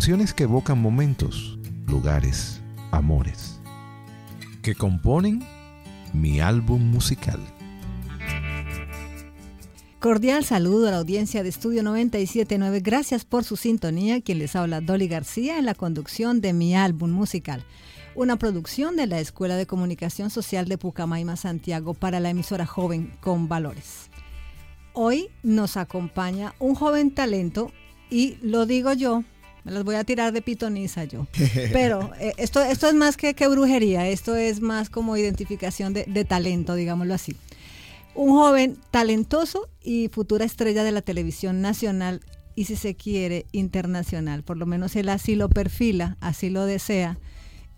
Canciones que evocan momentos, lugares, amores, que componen mi álbum musical. Cordial saludo a la audiencia de Estudio 979. Gracias por su sintonía. Quien les habla Dolly García en la conducción de mi álbum musical. Una producción de la Escuela de Comunicación Social de Pucamaima, Santiago, para la emisora joven con valores. Hoy nos acompaña un joven talento y lo digo yo, me las voy a tirar de pitoniza yo. Pero eh, esto, esto es más que, que, brujería, esto es más como identificación de, de talento, digámoslo así un joven talentoso y futura estrella de la televisión nacional y si se quiere internacional. Por lo menos él así lo perfila, así lo desea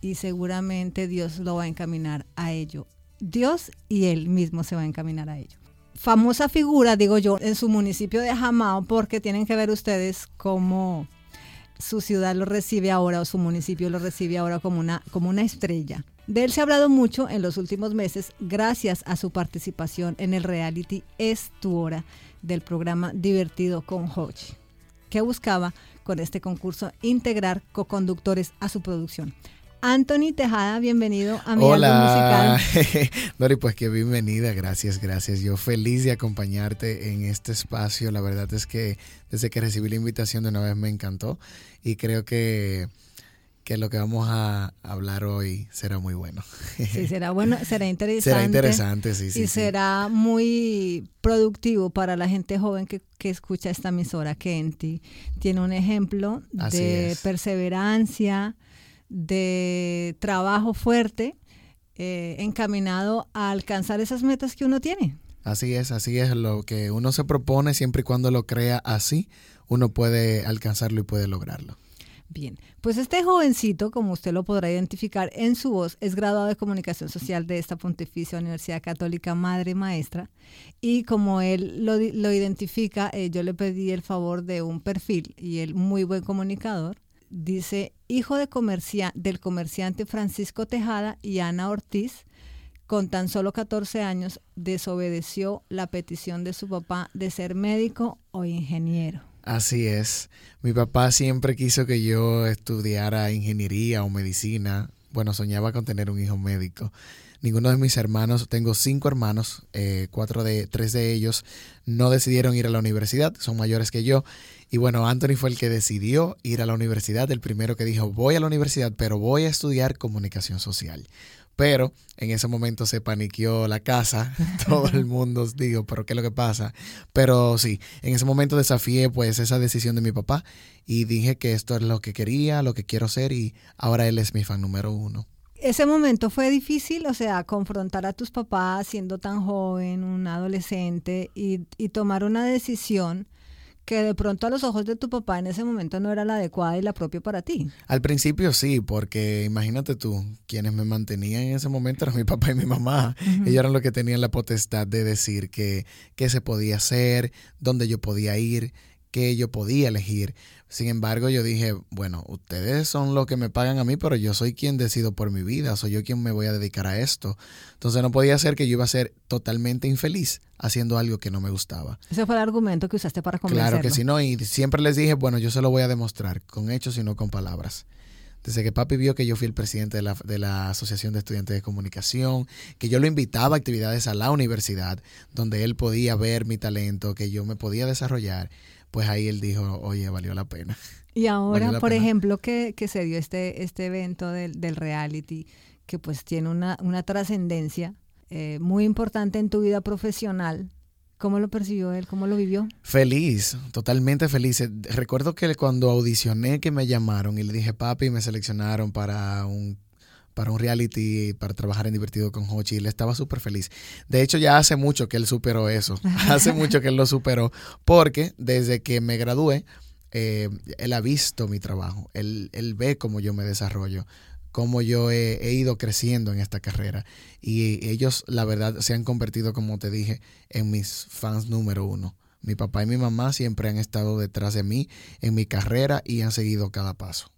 y seguramente Dios lo va a encaminar a ello. Dios y él mismo se va a encaminar a ello. Famosa figura, digo yo, en su municipio de Jamao, porque tienen que ver ustedes cómo su ciudad lo recibe ahora o su municipio lo recibe ahora como una, como una estrella. De él se ha hablado mucho en los últimos meses gracias a su participación en el reality Es tu hora del programa Divertido con Hochi, que buscaba con este concurso integrar co-conductores a su producción. Anthony Tejada, bienvenido a mi Hola. musical. Dori, pues que bienvenida, gracias, gracias. Yo feliz de acompañarte en este espacio. La verdad es que desde que recibí la invitación de una vez me encantó y creo que que lo que vamos a hablar hoy será muy bueno. Sí, será bueno, será interesante. Será interesante, sí, sí. Y será muy productivo para la gente joven que, que escucha esta emisora, que en ti tiene un ejemplo de perseverancia, de trabajo fuerte, eh, encaminado a alcanzar esas metas que uno tiene. Así es, así es. Lo que uno se propone, siempre y cuando lo crea así, uno puede alcanzarlo y puede lograrlo. Bien, pues este jovencito, como usted lo podrá identificar en su voz, es graduado de comunicación social de esta Pontificia Universidad Católica Madre Maestra y como él lo, identifica, eh, yo le pedí el favor de un perfil y él muy buen comunicador. Dice, hijo de comercia del comerciante Francisco Tejada y Ana Ortiz, con tan solo 14 años, desobedeció la petición de su papá de ser médico o ingeniero. Así es. Mi papá siempre quiso que yo estudiara ingeniería o medicina. Bueno, soñaba con tener un hijo médico. Ninguno de mis hermanos, tengo cinco hermanos, eh, cuatro de, tres de ellos no decidieron ir a la universidad, son mayores que yo. Y bueno, Anthony fue el que decidió ir a la universidad, el primero que dijo, voy a la universidad, pero voy a estudiar comunicación social. Pero en ese momento se paniqueó la casa, todo el mundo digo, pero ¿qué es lo que pasa? Pero sí, en ese momento desafié pues esa decisión de mi papá y dije que esto es lo que quería, lo que quiero ser y ahora él es mi fan número uno. Ese momento fue difícil, o sea, confrontar a tus papás siendo tan joven, un adolescente y, y tomar una decisión que de pronto a los ojos de tu papá en ese momento no era la adecuada y la propia para ti. Al principio sí, porque imagínate tú, quienes me mantenían en ese momento eran mi papá y mi mamá. Ellos eran los que tenían la potestad de decir qué se podía hacer, dónde yo podía ir, qué yo podía elegir. Sin embargo, yo dije, bueno, ustedes son los que me pagan a mí, pero yo soy quien decido por mi vida, soy yo quien me voy a dedicar a esto. Entonces no podía ser que yo iba a ser totalmente infeliz haciendo algo que no me gustaba. Ese fue el argumento que usaste para convencerlo. Claro que sí, no, y siempre les dije, bueno, yo se lo voy a demostrar, con hechos y no con palabras. Desde que papi vio que yo fui el presidente de la, de la, Asociación de Estudiantes de Comunicación, que yo lo invitaba a actividades a la universidad, donde él podía ver mi talento, que yo me podía desarrollar, pues ahí él dijo, oye, valió la pena. Y ahora, por ejemplo, que, que, se dio este, este evento del, del reality, que pues tiene una, una trascendencia eh, muy importante en tu vida profesional. ¿Cómo lo percibió él? ¿Cómo lo vivió? Feliz, totalmente feliz. Eh, recuerdo que cuando audicioné que me llamaron y le dije, papi, me seleccionaron para un para un reality, para trabajar en Divertido con Hochi. Él estaba súper feliz. De hecho, ya hace mucho que él superó eso. hace mucho que él lo superó. Porque desde que me gradué, eh, él ha visto mi trabajo. Él, él ve cómo yo me desarrollo cómo yo he, he, ido creciendo en esta carrera. Y ellos, la verdad, se han convertido, como te dije, en mis fans número uno. Mi papá y mi mamá siempre han estado detrás de mí en mi carrera y han seguido cada paso.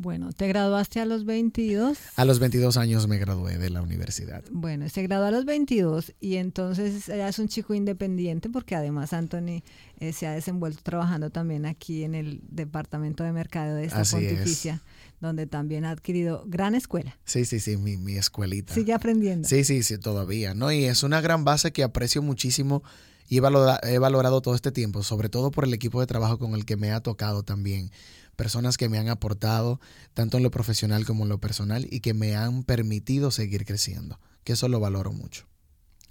Bueno, ¿te graduaste a los 22? A los 22 años me gradué de la universidad. Bueno, se graduó a los 22 y entonces ya es un chico independiente porque además Anthony eh, se ha desenvuelto trabajando también aquí en el departamento de mercado de esta pontificia, donde también ha adquirido gran escuela. Sí, sí, sí, mi, mi escuelita. Sigue aprendiendo. Sí, sí, sí, todavía, ¿no? Y es una gran base que aprecio muchísimo y he valorado, he valorado todo este tiempo, sobre todo por el equipo de trabajo con el que me ha tocado también personas que me han aportado tanto en lo profesional como en lo personal y que me han permitido seguir creciendo, que eso lo valoro mucho.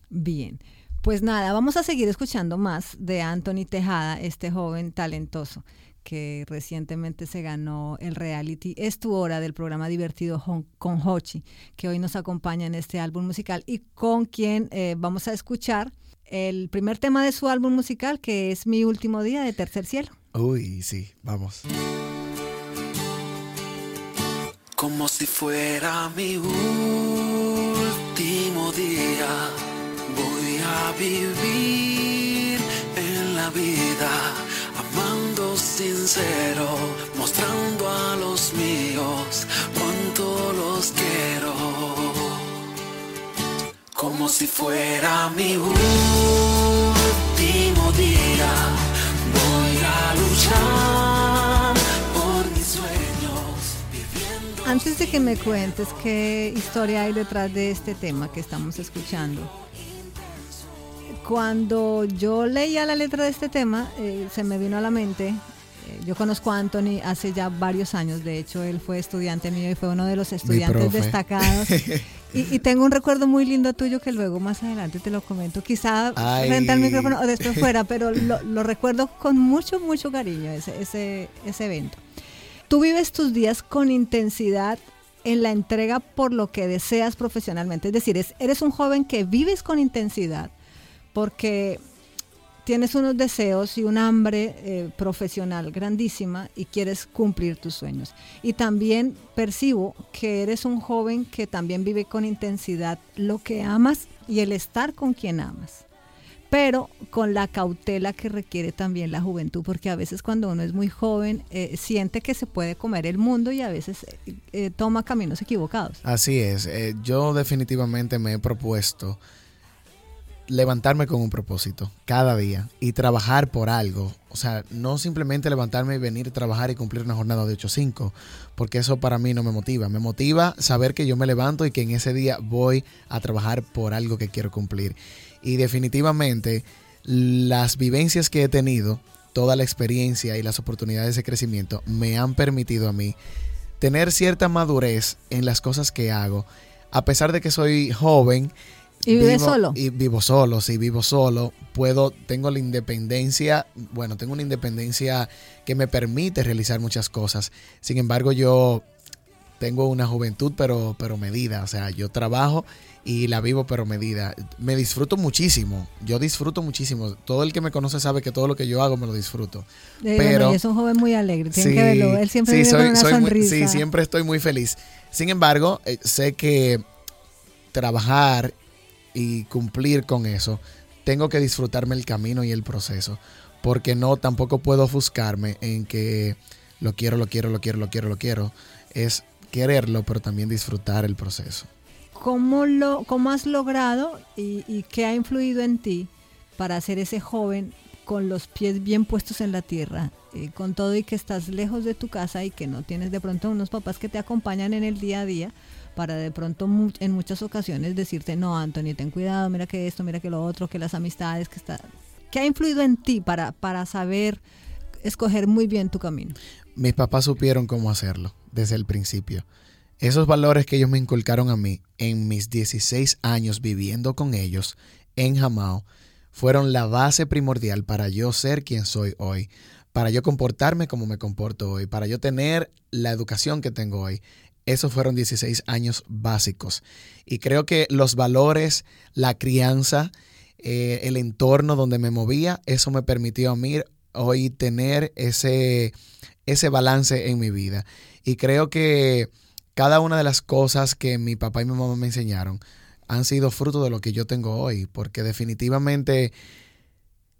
Bien, pues nada, vamos a seguir escuchando más de Anthony Tejada, este joven talentoso que recientemente se ganó el reality Es tu hora del programa divertido con Hochi, que hoy nos acompaña en este álbum musical y con quien eh, vamos a escuchar el primer tema de su álbum musical, que es Mi último día de Tercer Cielo. Uy, sí, vamos. Como si fuera mi último día, voy a vivir en la vida, amando sincero, mostrando a los míos cuánto los quiero. Como si fuera mi último día, voy a luchar Antes de que me cuentes qué historia hay detrás de este tema que estamos escuchando, cuando yo leía la letra de este tema, eh, se me vino a la mente, eh, yo conozco a Anthony hace ya varios años, de hecho él fue estudiante mío y fue uno de los estudiantes destacados. Y, tengo un recuerdo muy lindo tuyo que luego más adelante te lo comento, quizá frente al micrófono o después fuera, pero lo, recuerdo con mucho, mucho cariño ese, ese, ese evento. Tú vives tus días con intensidad en la entrega por lo que deseas profesionalmente. Es decir, eres un joven que vives con intensidad porque tienes unos deseos y un hambre eh, profesional grandísima y quieres cumplir tus sueños. Y también percibo que eres un joven que también vive con intensidad lo que amas y el estar con quien amas pero con la cautela que requiere también la juventud, porque a veces cuando uno es muy joven eh, siente que se puede comer el mundo y a veces eh, toma caminos equivocados. Así es, yo definitivamente me he propuesto levantarme con un propósito cada día y trabajar por algo. O sea, no simplemente levantarme y venir a trabajar y cumplir una jornada de 8 5, porque eso para mí no me motiva. Me motiva saber que yo me levanto y que en ese día voy a trabajar por algo que quiero cumplir. Y definitivamente las vivencias que he tenido, toda la experiencia y las oportunidades de crecimiento me han permitido a mí tener cierta madurez en las cosas que hago. A pesar de que soy joven, ¿Y vive solo? Y vivo solo, sí, vivo solo. Puedo, tengo la independencia, bueno, tengo una independencia que me permite realizar muchas cosas. Sin embargo, yo tengo una juventud, pero, pero medida. O sea, yo trabajo y la vivo, pero medida. Me disfruto muchísimo. Yo disfruto muchísimo. Todo el que me conoce sabe que todo lo que yo hago me lo disfruto. pero es un joven muy alegre. Tiene que verlo. Él siempre sí, una sonrisa. sí, siempre estoy muy feliz. Sin embargo, eh, sé que trabajar y cumplir con eso, tengo que disfrutarme el camino y el proceso, porque no tampoco puedo ofuscarme en que lo quiero, lo quiero, lo quiero, lo quiero, lo quiero. Es quererlo, pero también disfrutar el proceso. ¿Cómo, lo, cómo has logrado y, qué ha influido en ti para ser ese joven con los pies bien puestos en la tierra, eh, con todo y que estás lejos de tu casa y que no tienes de pronto unos papás que te acompañan en el día a día, para de pronto en muchas ocasiones decirte, no, Anthony, ten cuidado, mira que esto, mira que lo otro, que las amistades, que está... ¿Qué ha influido en ti para, para saber escoger muy bien tu camino? Mis papás supieron cómo hacerlo desde el principio. Esos valores que ellos me inculcaron a mí en mis 16 años viviendo con ellos en Jamao fueron la base primordial para yo ser quien soy hoy, para yo comportarme como me comporto hoy, para yo tener la educación que tengo hoy. Esos fueron 16 años básicos. Y creo que los valores, la crianza, eh, el entorno donde me movía, eso me permitió a mí hoy tener ese, ese balance en mi vida. Y creo que cada una de las cosas que mi papá y mi mamá me enseñaron han sido fruto de lo que yo tengo hoy, porque definitivamente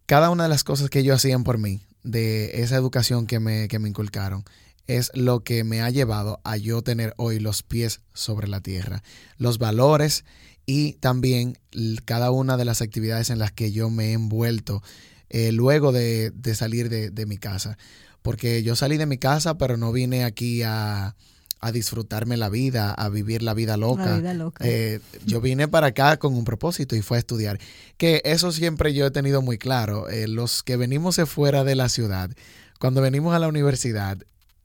cada una de las cosas que ellos hacían por mí, de esa educación que me, que me inculcaron, es lo que me ha llevado a yo tener hoy los pies sobre la tierra. Los valores y también cada una de las actividades en las que yo me he envuelto eh, luego de, salir de mi casa. Porque yo salí de mi casa, pero no vine aquí a, a disfrutarme la vida, a vivir la vida loca. La vida loca. Eh, yo vine para acá con un propósito y fue a estudiar. Que eso siempre yo he tenido muy claro. Eh, los que venimos de fuera de la ciudad, cuando venimos a la universidad,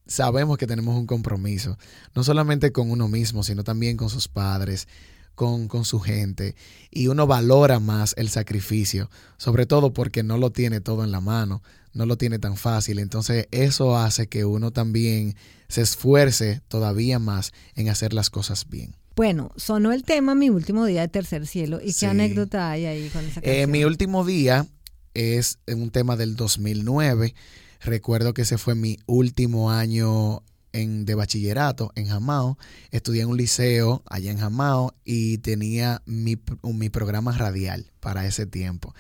sabemos que tenemos un compromiso, no solamente con uno mismo, sino también con sus padres, con, con su gente. Y uno valora más el sacrificio, sobre todo porque no lo tiene todo en la mano, no lo tiene tan fácil. Entonces eso hace que uno también se esfuerce todavía más en hacer las cosas bien. Bueno, sonó el tema Mi último día de Tercer Cielo. ¿Y Sí. qué anécdota hay ahí con esa Eh, canción? mi último día es un tema del 2009. Recuerdo que ese fue mi último año en, de bachillerato en Jamao. Estudié en un liceo allá en Jamao y tenía mi, mi programa radial para ese tiempo.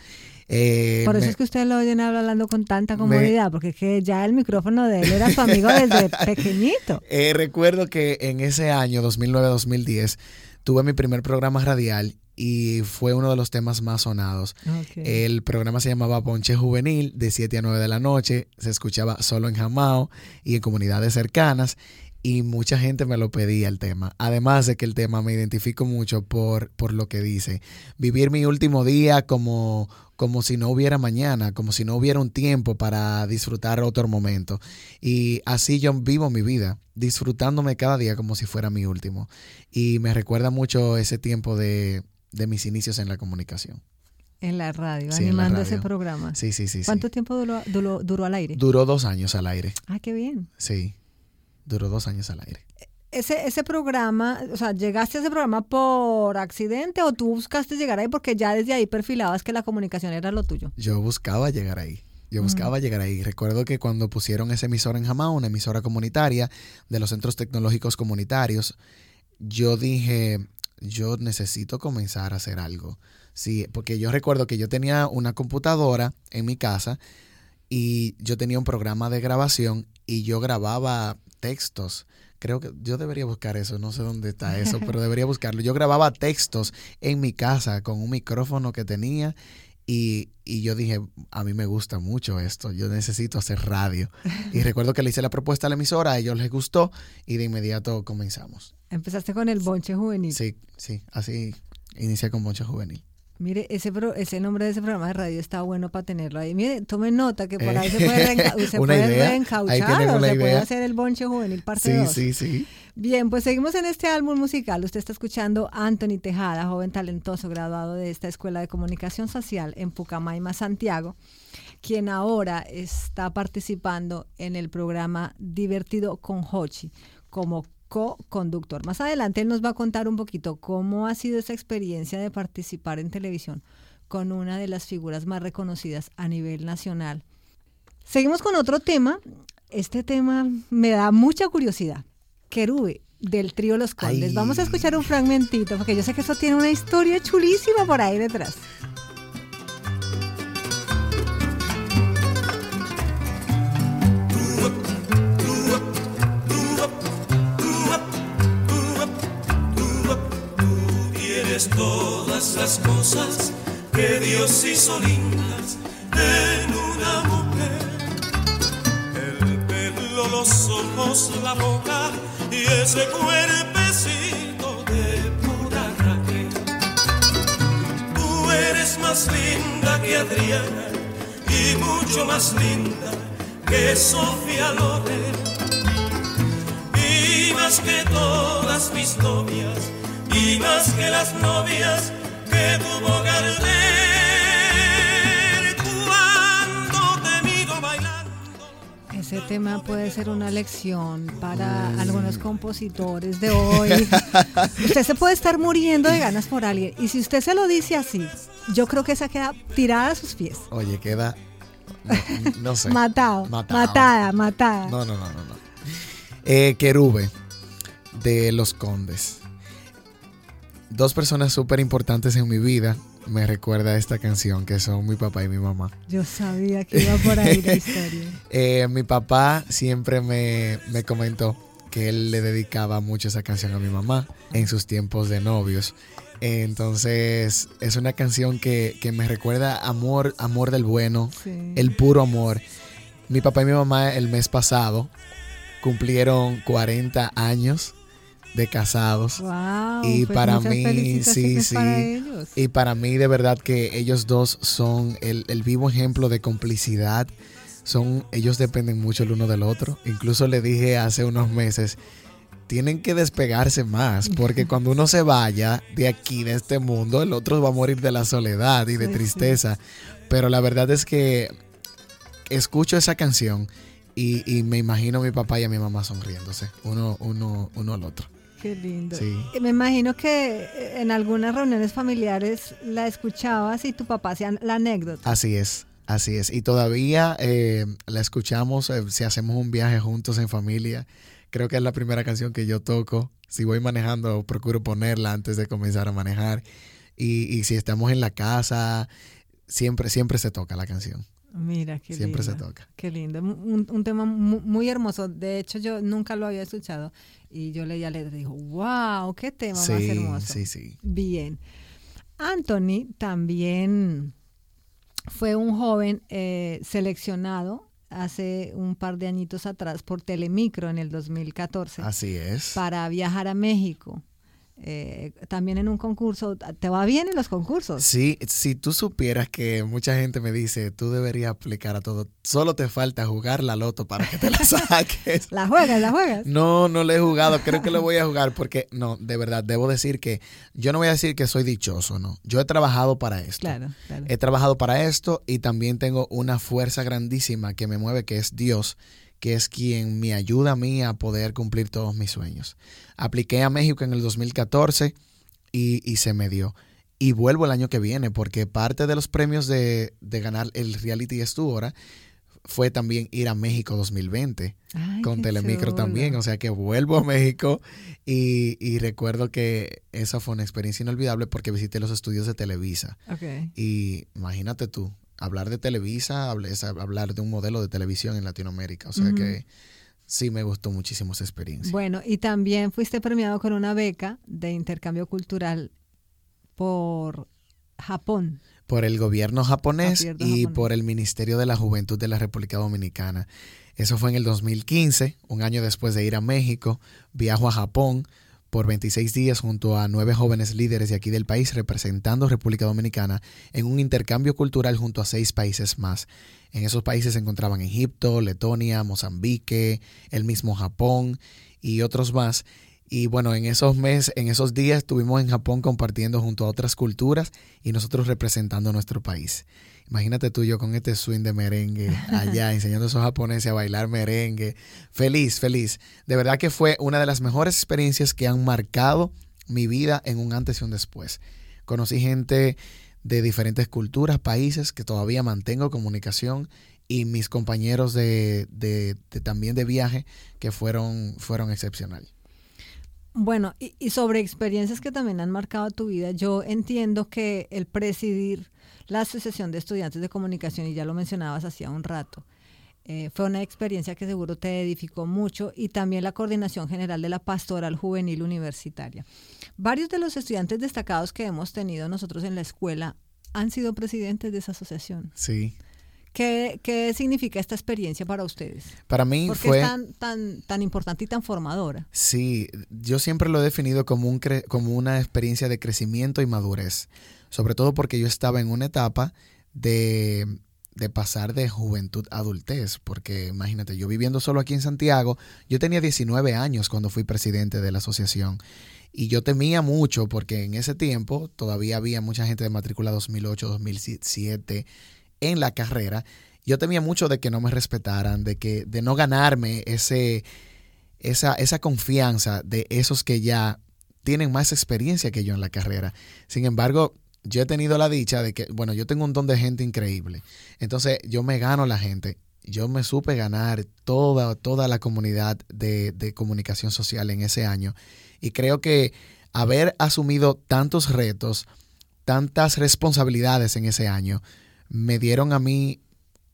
Eh, Por eso me- es que usted lo oyen hablando con tanta me- comodidad, porque es que ya el micrófono de él era su amigo desde pequeñito. Eh, recuerdo que en ese año, 2009-2010, tuve mi primer programa radial y fue uno de los temas más sonados. El programa se llamaba Ponche Juvenil, de 7 a 9 de la noche. Se escuchaba solo en Jamao y en comunidades cercanas. Y mucha gente me lo pedía el tema. Además de que el tema me identifico mucho por, por lo que dice. Vivir mi último día como, como si no hubiera mañana, como si no hubiera un tiempo para disfrutar otro momento. Y así yo vivo mi vida, disfrutándome cada día como si fuera mi último. Y me recuerda mucho ese tiempo de, de mis inicios en la comunicación. en la radio, Sí, en la animando ese programa. Sí, sí, sí. sí. ¿Cuánto tiempo duró, duró, duró al aire? Duró dos años al aire. ah, qué bien. Sí. Duró dos años al aire. Ese, ese programa, o sea, ¿llegaste a ese programa por accidente o tú buscaste llegar ahí porque ya desde ahí perfilabas que la comunicación era lo tuyo? Yo buscaba llegar ahí. Yo buscaba llegar ahí. Recuerdo que cuando pusieron esa emisora en Jamao, una emisora comunitaria de los centros tecnológicos comunitarios, yo dije, yo necesito comenzar a hacer algo. Sí, porque yo recuerdo que yo tenía una computadora en mi casa y yo tenía un programa de grabación y yo grababa textos. Creo que yo debería buscar eso, no sé dónde está eso, pero debería buscarlo. Yo grababa textos en mi casa con un micrófono que tenía y, y yo dije, a mí me gusta mucho esto, yo necesito hacer radio. Y recuerdo que le hice la propuesta a la emisora, a ellos les gustó y de inmediato comenzamos. Empezaste con el bonche juvenil. Sí, sí, así inicié con Moncho Juvenil. Mire, ese, pro- ese nombre de ese programa de radio está bueno para tenerlo ahí. Mire, tome nota que por Eh, ahí se puede, reenca- se puede idea. Reencauchar o se puede hacer el bonche juvenil parte Sí, 2. sí, sí. Bien, pues seguimos en este álbum musical. Usted está escuchando a Anthony Tejada, joven talentoso graduado de esta Escuela de Comunicación Social en Pucamaima, Santiago, quien ahora está participando en el programa Divertido con Hochi como co-conductor. Más adelante él nos va a contar un poquito cómo ha sido esa experiencia de participar en televisión con una de las figuras más reconocidas a nivel nacional. Seguimos con otro tema. Este tema me da mucha curiosidad. Querube, del trío Los Condes. Ay. Vamos a escuchar un fragmentito, porque yo sé que eso tiene una historia chulísima por ahí detrás. Todas las cosas que Dios hizo lindas en una mujer. El pelo, los ojos, la boca y ese cuerpecito de pura Raquel. Tú eres más linda que Adriana y mucho más linda que Sofía Loren y más que todas mis novias, y más que las novias que tuvo Gardel. Cuando te miro bailando. Ese tema puede ser una lección para algunos compositores de hoy. usted se puede estar muriendo de ganas por alguien y si usted se lo dice así, yo creo que esa queda tirada a sus pies. Oye, queda. No, no sé. Matado, Matado. matada, matada. No, no, no, no. no. Eh, Querube, de Los Condes. Dos personas súper importantes en mi vida. me recuerda a esta canción, que son mi papá y mi mamá. Yo sabía que iba por ahí la historia. Eh, mi papá siempre me, me comentó que él le dedicaba mucho esa canción a mi mamá en sus tiempos de novios. Entonces es una canción que, que me recuerda amor, amor del bueno, Sí. el puro amor. Mi papá y mi mamá el mes pasado cumplieron 40 años de casados. Wow, Y pues para mí, sí, sí. para ellos. Y para mí de verdad que ellos dos son el, el vivo ejemplo de complicidad. Son, ellos dependen mucho el uno del otro. Incluso le dije hace unos meses, tienen que despegarse más, porque cuando uno se vaya de aquí, de este mundo, el otro va a morir de la soledad y de tristeza. Pero la verdad es que escucho esa canción y, y me imagino a mi papá y a mi mamá sonriéndose, uno, uno, uno al otro. Qué lindo. Sí. Me imagino que eh, en algunas reuniones familiares la escuchabas y tu papá hacía la anécdota. Así es, así es. Y todavía eh, la escuchamos eh, si hacemos un viaje juntos en familia. Creo que es la primera canción que yo toco. Si voy manejando, procuro ponerla antes de comenzar a manejar. Y, y si estamos en la casa, siempre, siempre se toca la canción. Mira, qué siempre se toca. Qué lindo. Un, un tema mu- muy, hermoso. De hecho, yo nunca lo había escuchado. Y yo leía letra y digo, wow, qué tema más hermoso. sí, sí. Bien. Anthony también fue un joven eh, seleccionado hace un par de añitos atrás por Telemicro en el 2014 Así es. para viajar a México. Eh, también en un concurso. ¿Te va bien en los concursos? Sí, si tú supieras que mucha gente me dice, tú deberías aplicar a todo, solo te falta jugar la loto para que te la saques. ¿La juegas? ¿La juegas? No, no le he jugado, creo que lo voy a jugar porque, no, de verdad, debo decir que yo no voy a decir que soy dichoso, no. Yo he trabajado para esto. Claro, claro. He trabajado para esto y también tengo una fuerza grandísima que me mueve, que es Dios, que es quien me ayuda a mí a poder cumplir todos mis sueños. Apliqué a México en el 2014 y, y se me dio. Y vuelvo el año que viene porque parte de los premios de, de ganar el reality es tu hora fue también ir a México 2020 Ay, con Telemicro chulo. también. O sea que vuelvo a México y, y recuerdo que esa fue una experiencia inolvidable porque visité los estudios de Televisa. Ok. Y imagínate tú, hablar de Televisa, es hablar de un modelo de televisión en Latinoamérica. O sea que sí me gustó muchísimo esa experiencia. Bueno, y también fuiste premiado con una beca de intercambio cultural por Japón. por el gobierno japonés Gobierno y japonés. por el Ministerio de la Juventud de la República Dominicana. Eso fue en el 2015, un año después de ir a México. Viajo a Japón por 26 días junto a nueve jóvenes líderes de aquí del país representando República Dominicana en un intercambio cultural junto a seis países más. En esos países se encontraban Egipto, Letonia, Mozambique, el mismo Japón y otros más. Y bueno, en esos meses, en esos días estuvimos en Japón compartiendo junto a otras culturas y nosotros representando nuestro país. Imagínate tú y yo con este swing de merengue allá, enseñando a esos japoneses a bailar merengue. Feliz, feliz. De verdad que fue una de las mejores experiencias que han marcado mi vida en un antes y un después. Conocí gente de diferentes culturas, países que todavía mantengo comunicación y mis compañeros de, de- de- también de viaje que fueron, fueron excepcionales. Bueno, y, y sobre experiencias que también han marcado tu vida, yo entiendo que el presidir la Asociación de Estudiantes de Comunicación, y ya lo mencionabas hacía un rato, eh, fue una experiencia que seguro te edificó mucho y también la coordinación general de la pastoral juvenil universitaria. Varios de los estudiantes destacados que hemos tenido nosotros en la escuela han sido presidentes de esa asociación. Sí. ¿Qué, qué significa esta experiencia para ustedes? Para mí Porque fue... es tan, tan, tan importante y tan formadora. Sí, yo siempre lo he definido como, un cre- como una experiencia de crecimiento y madurez, sobre todo porque yo estaba en una etapa de, de pasar de juventud a adultez, porque imagínate, yo viviendo solo aquí en Santiago, yo tenía 19 años cuando fui presidente de la asociación y yo temía mucho porque en ese tiempo todavía había mucha gente de matrícula 2008, 2007 en la carrera. Yo temía mucho de que no me respetaran, de que de no ganarme ese esa, esa confianza de esos que ya tienen más experiencia que yo en la carrera. Sin embargo, yo he tenido la dicha de que, bueno, yo tengo un don de gente increíble. Entonces, yo me gano la gente. Yo me supe ganar toda, toda la comunidad de, de comunicación social en ese año. Y creo que haber asumido tantos retos tantas responsabilidades en ese año me dieron a mí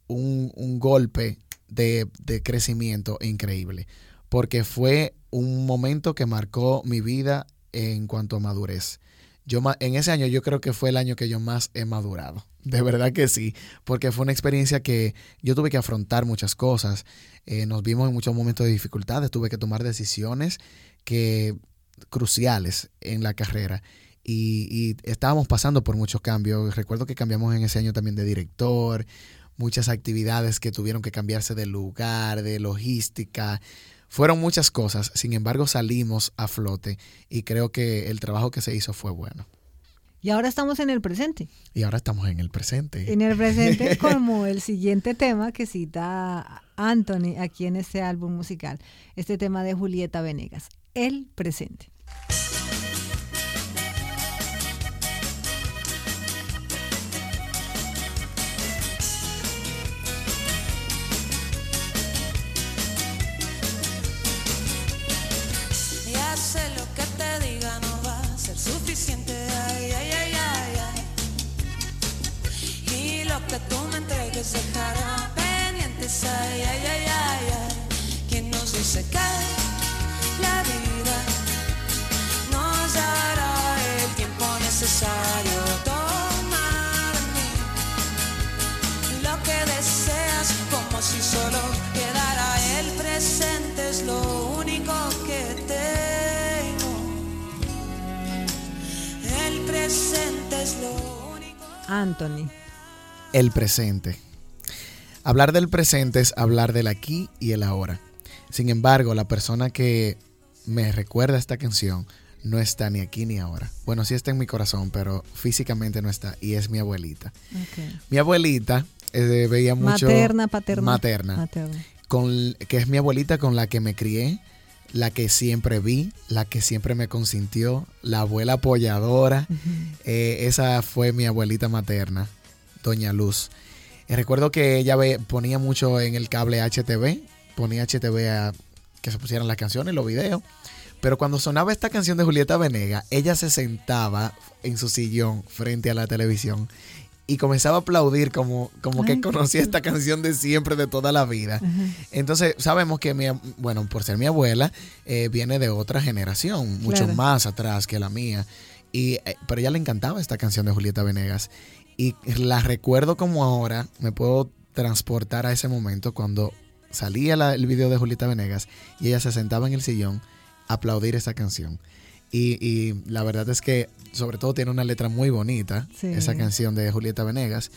un, un golpe de, de, crecimiento increíble, porque fue un momento que marcó mi vida en cuanto a madurez. Yo, en ese año yo creo que fue el año que yo más he madurado. De verdad que sí, porque fue una experiencia que yo tuve que afrontar muchas cosas. Eh, nos vimos en muchos momentos de dificultades, tuve que tomar decisiones que cruciales en la carrera y, estábamos pasando por muchos cambios. Recuerdo que cambiamos en ese año también de director, muchas actividades que tuvieron que cambiarse de lugar, de logística. Fueron muchas cosas, sin embargo salimos a flote y creo que el trabajo que se hizo fue bueno. Y ahora estamos en el presente. Y ahora estamos en el presente. En el presente como el siguiente tema que cita Anthony aquí en este álbum musical, este tema de Julieta Venegas, el presente. Anthony. El presente. Hablar del presente es hablar del aquí y el ahora. Sin embargo, la persona que me recuerda esta canción no está ni aquí ni ahora. Bueno, sí está en mi corazón, pero físicamente no está y es mi abuelita. Mi abuelita eh, veía mucho... Materna, paterna. Materna. Con, que es mi abuelita con la que me crié, la que siempre vi, la que siempre me consintió, la abuela apoyadora. Eh, esa fue mi abuelita materna, Doña Luz. Y recuerdo que ella ponía mucho en el cable HTV, ponía HTV a que se pusieran las canciones, los videos. Pero cuando sonaba esta canción de Julieta Venega, ella se sentaba en su sillón frente a la televisión y comenzaba a aplaudir como, como que conocía esta canción de siempre, de toda la vida. Entonces, sabemos que, mi, bueno, por ser mi abuela, eh, viene de otra generación, mucho más atrás que la mía. Y, eh, pero ella le encantaba esta canción de Julieta Venegas y la recuerdo como ahora, me puedo transportar a ese momento cuando salía el video de Julieta Venegas y ella se sentaba en el sillón a aplaudir esa canción. Y, la verdad es que sobre todo tiene una letra muy bonita, esa canción de Julieta Venegas.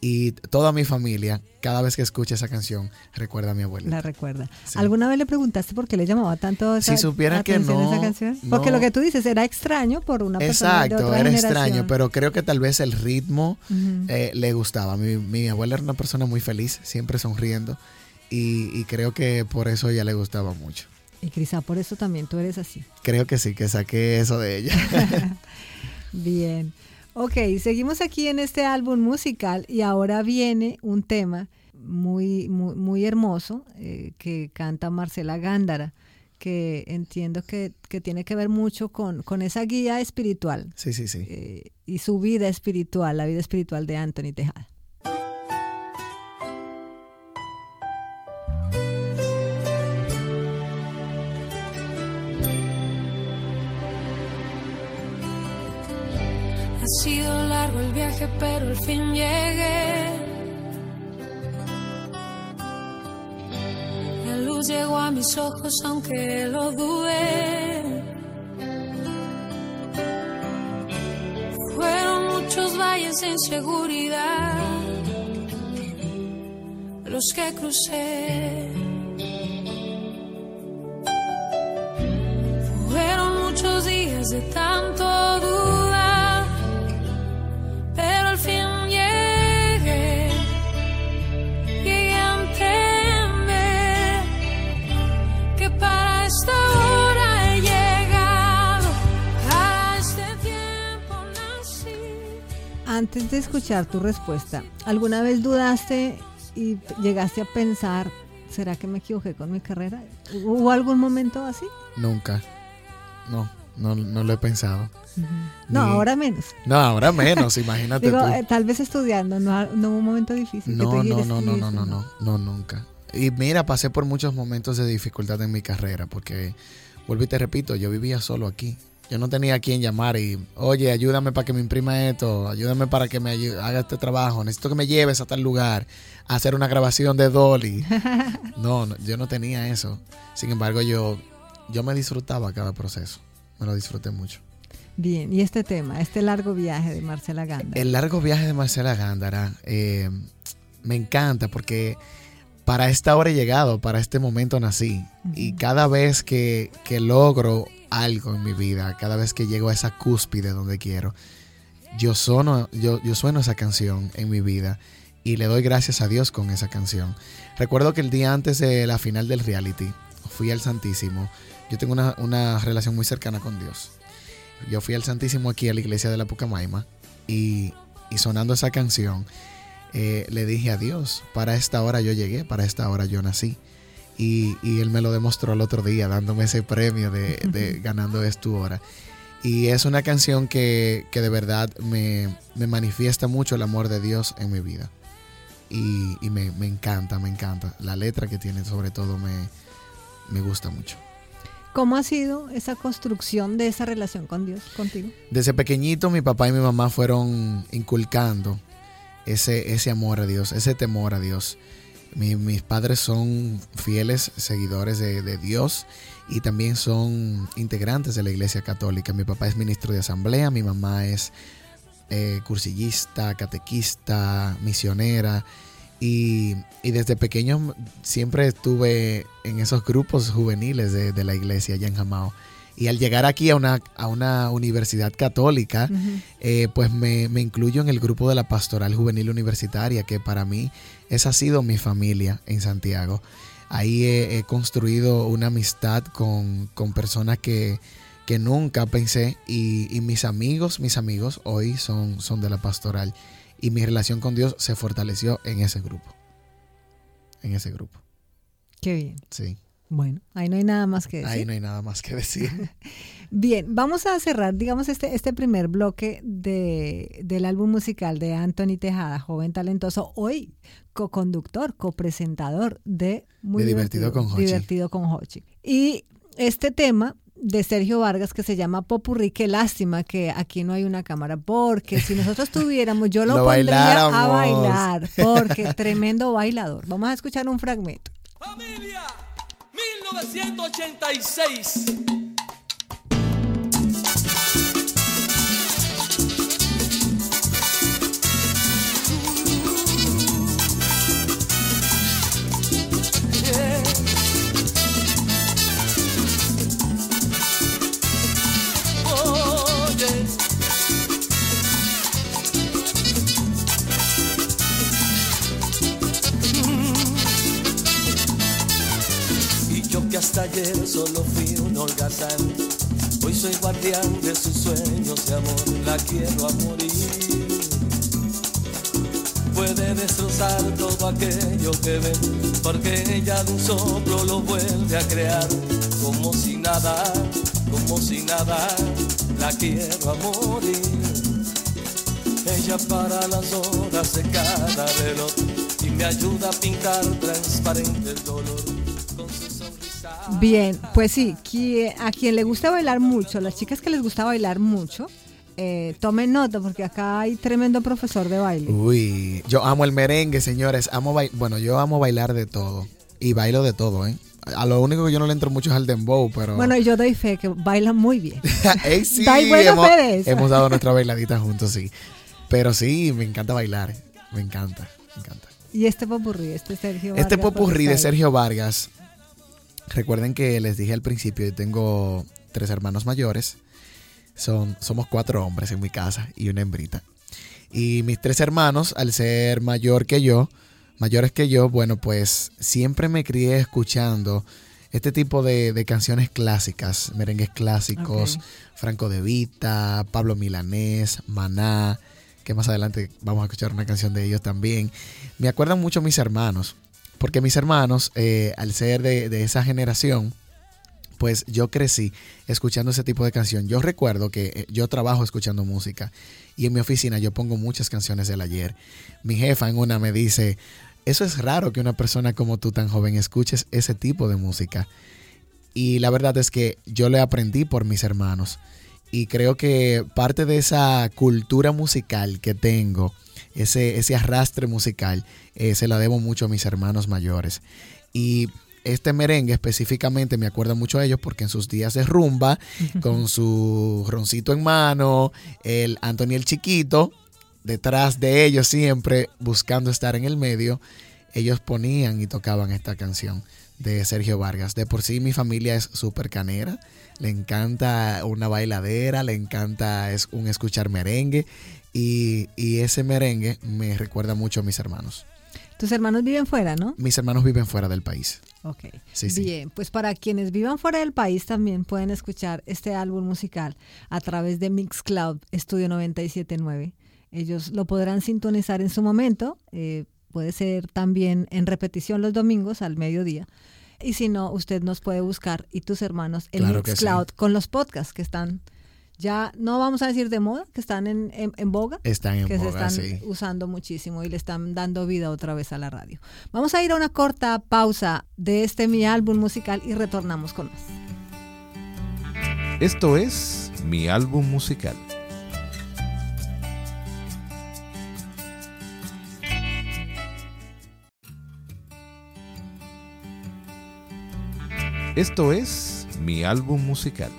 Y toda mi familia, cada vez que escucha esa canción, recuerda a mi abuela. La recuerda. ¿Alguna vez le preguntaste por qué le llamaba tanto esa, si supiera que no, esa canción? Porque lo que tú dices era extraño por una persona de otra era extraño, pero creo que tal vez el ritmo eh, le gustaba. Mi, mi, abuela era una persona muy feliz, siempre sonriendo. Y, y creo que por eso ella le gustaba mucho. Y quizá por eso también tú eres así. Creo que sí, que saqué eso de ella. Bien. Ok, seguimos aquí en este álbum musical y ahora viene un tema muy, muy, muy hermoso eh, que canta Marcela Gándara, que entiendo que, tiene que ver mucho con, con, esa guía espiritual. Sí, sí, sí. Eh, y su vida espiritual, la vida espiritual de Anthony Tejada. Sido largo el viaje, pero al fin llegué. La luz llegó a mis ojos, aunque lo dudé. Fueron muchos valles de inseguridad los que crucé. Fueron muchos días de tanto antes de escuchar tu respuesta, ¿alguna vez dudaste y llegaste a pensar, ¿será que me equivoqué con mi carrera? ¿Hubo algún momento así? Nunca. No. no, no lo he pensado. No, Ni- ahora menos. No, ahora menos, imagínate Digo, tú. eh, tal vez estudiando, no, no hubo un momento difícil. No, no, no, no, no, no, no, no, nunca. Y mira, pasé por muchos momentos de dificultad en mi carrera, porque, vuelvo y te repito, yo vivía solo aquí. Yo no tenía a quien llamar y, oye, ayúdame para que me imprima esto, ayúdame para que me haga este trabajo, necesito que me lleves a tal lugar a hacer una grabación de Dolly. No, no, yo no tenía eso. Sin embargo, yo, yo me disfrutaba cada proceso, me lo disfruté mucho. Bien, y este tema, este largo viaje de Marcela Ganda. El largo viaje de Marcela Gándara eh, me encanta porque para esta hora he llegado, para este momento nací. Y cada vez que, que logro algo en mi vida, cada vez que llego a esa cúspide donde quiero, yo, sono, yo, yo sueno esa canción en mi vida y le doy gracias a Dios con esa canción. Recuerdo que el día antes de la final del reality, fui al Santísimo. Yo tengo una, una relación muy cercana con Dios. Yo fui al Santísimo aquí a la iglesia de la Pucamaima y, y sonando esa canción, eh, le dije a Dios, para esta hora yo llegué, para esta hora yo nací. Y, y él me lo demostró el otro día, dándome ese premio de, de ganando es tu hora. Y es una canción que, que de verdad me, me manifiesta mucho el amor de Dios en mi vida. Y, y me, me encanta, me encanta. La letra que tiene sobre todo me, me gusta mucho. ¿Cómo ha sido esa construcción de esa relación con Dios, contigo? Desde pequeñito mi papá y mi mamá fueron inculcando ese, ese amor a Dios, ese temor a Dios. Mi- mis padres son fieles seguidores de, de Dios y también son integrantes de la Iglesia Católica. Mi papá es ministro de asamblea, mi mamá es eh, cursillista, catequista, misionera. Y, y desde pequeño siempre estuve en esos grupos juveniles de, de la iglesia allá en Jamao. Y al llegar aquí a una, a una universidad católica, eh, pues me, me incluyo en el grupo de la Pastoral Juvenil Universitaria, que para mí esa ha sido mi familia en Santiago. Ahí he, he construido una amistad con, con personas que, que nunca pensé y, y mis amigos, mis amigos hoy son, son de la Pastoral. Y mi relación con Dios se fortaleció en ese grupo. En ese grupo, Qué bien. sí. Bueno, ahí no hay nada más que decir. Ahí no hay nada más que decir. Bien, vamos a cerrar, digamos, este, este primer bloque de, del álbum musical de Anthony Tejada, joven talentoso, hoy co-conductor, copresentador de Muy De Divertido con Hochi. Divertido con Hochi. Y este tema de Sergio Vargas que se llama Popurrí, qué lástima que aquí no hay una cámara, porque si nosotros tuviéramos, yo lo, Lo pondría a bailar, porque tremendo bailador. Vamos a escuchar un fragmento. Familia, 1986. Sus sueños de amor, la quiero a morir. Puede destrozar todo aquello que ven, porque ella de un soplo lo vuelve a crear, como si nada, como si nada, la quiero a morir. Ella para las horas de cada reloj y me ayuda a pintar transparente el dolor. Bien, pues sí, a quien le gusta bailar mucho, las chicas que les gusta bailar mucho, eh, tomen nota porque acá hay tremendo profesor de baile. Uy, yo amo el merengue, señores. Amo bueno, yo amo bailar de todo. Y bailo de todo, ¿eh? A lo único que yo no le entro mucho es al dembow, pero... Bueno, yo doy fe que bailan muy bien. Ey, sí, buena hemos, fe de eso. hemos dado nuestra bailadita juntos, sí. Pero sí, me encanta bailar. Me encanta, me encanta. Y este popurrí, este Sergio Vargas. Este popurrí de. Sergio Vargas. Recuerden que les dije al principio, yo tengo tres hermanos mayores. Son, somos cuatro hombres en mi casa y una hembrita. Y mis tres hermanos, al ser mayor que yo, mayores que yo, bueno, pues siempre me crié escuchando este tipo de, de canciones clásicas, merengues clásicos. Franco de Vita, Pablo Milanés, Maná, que más adelante vamos a escuchar una canción de ellos también. Me acuerdan mucho mis hermanos, porque mis hermanos, eh, al ser de, de esa generación, pues yo crecí escuchando ese tipo de canción. Yo recuerdo que eh, yo trabajo escuchando música y en mi oficina yo pongo muchas canciones del ayer. Mi jefa en una me dice, eso es raro que una persona como tú tan joven escuches ese tipo de música. Y la verdad es que yo le aprendí por mis hermanos. Y creo que parte de esa cultura musical que tengo, ese, ese arrastre musical, eh, se la debo mucho a mis hermanos mayores. Y este merengue específicamente me acuerda mucho a ellos porque en sus días de rumba, con su roncito en mano, el Anthony el chiquito, detrás de ellos siempre buscando estar en el medio, ellos ponían y tocaban esta canción de Sergio Vargas. De por sí mi familia es súper canera, le encanta una bailadera, le encanta es un escuchar merengue y, y ese merengue me recuerda mucho a mis hermanos. Tus hermanos viven fuera, ¿no? Mis hermanos viven fuera del país. Ok. Sí, sí. Bien, pues para quienes vivan fuera del país también pueden escuchar este álbum musical a través de Mixcloud Studio 979. Ellos lo podrán sintonizar en su momento. eh, puede ser también en repetición los domingos al mediodía. Y si no, usted nos puede buscar y tus hermanos en Claro Mixcloud con los podcasts que están ya, no vamos a decir de moda, que están en, en, en boga Están en que se boga, están sí. usando muchísimo y le están dando vida otra vez a la radio. Vamos a ir a una corta pausa de este mi álbum musical y retornamos con más. Esto es mi álbum musical. Esto es mi álbum musical.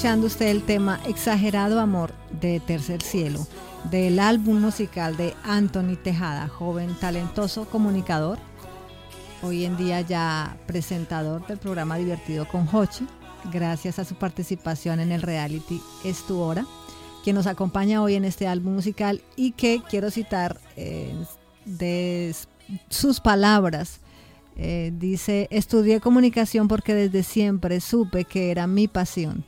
Escuchando usted el tema Exagerado Amor de Tercer Cielo, del álbum musical de Anthony Tejada, joven talentoso comunicador, hoy en día ya presentador del programa Divertido con Hochi, gracias a su participación en el reality Es tu hora, quien nos acompaña hoy en este álbum musical y que quiero citar eh, de sus palabras. Eh, dice, estudié comunicación porque desde siempre supe que era mi pasión.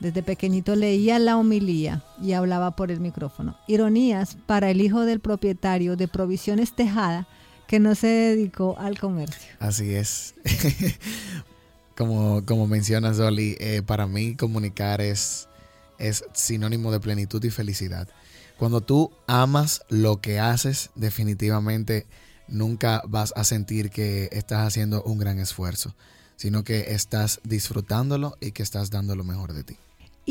Desde pequeñito leía la homilía y hablaba por el micrófono. Ironías para el hijo del propietario de Provisiones Tejada que no se dedicó al comercio. Así es. como, como mencionas, Dolly, eh, para mí comunicar es, es sinónimo de plenitud y felicidad. Cuando tú amas lo que haces, definitivamente nunca vas a sentir que estás haciendo un gran esfuerzo, sino que estás disfrutándolo y que estás dando lo mejor de ti.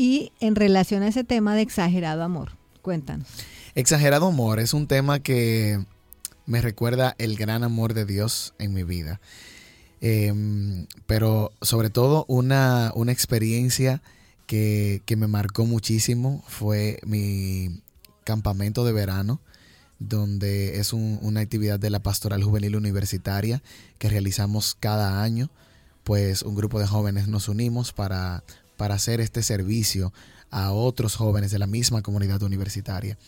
Y en relación a ese tema de exagerado amor, cuéntanos. Exagerado amor es un tema que me recuerda el gran amor de Dios en mi vida. Eh, pero sobre todo una, una experiencia que, que, me marcó muchísimo fue mi campamento de verano, donde es un, una actividad de la Pastoral Juvenil Universitaria que realizamos cada año. Pues un grupo de jóvenes nos unimos para, para hacer este servicio a otros jóvenes de la misma comunidad universitaria.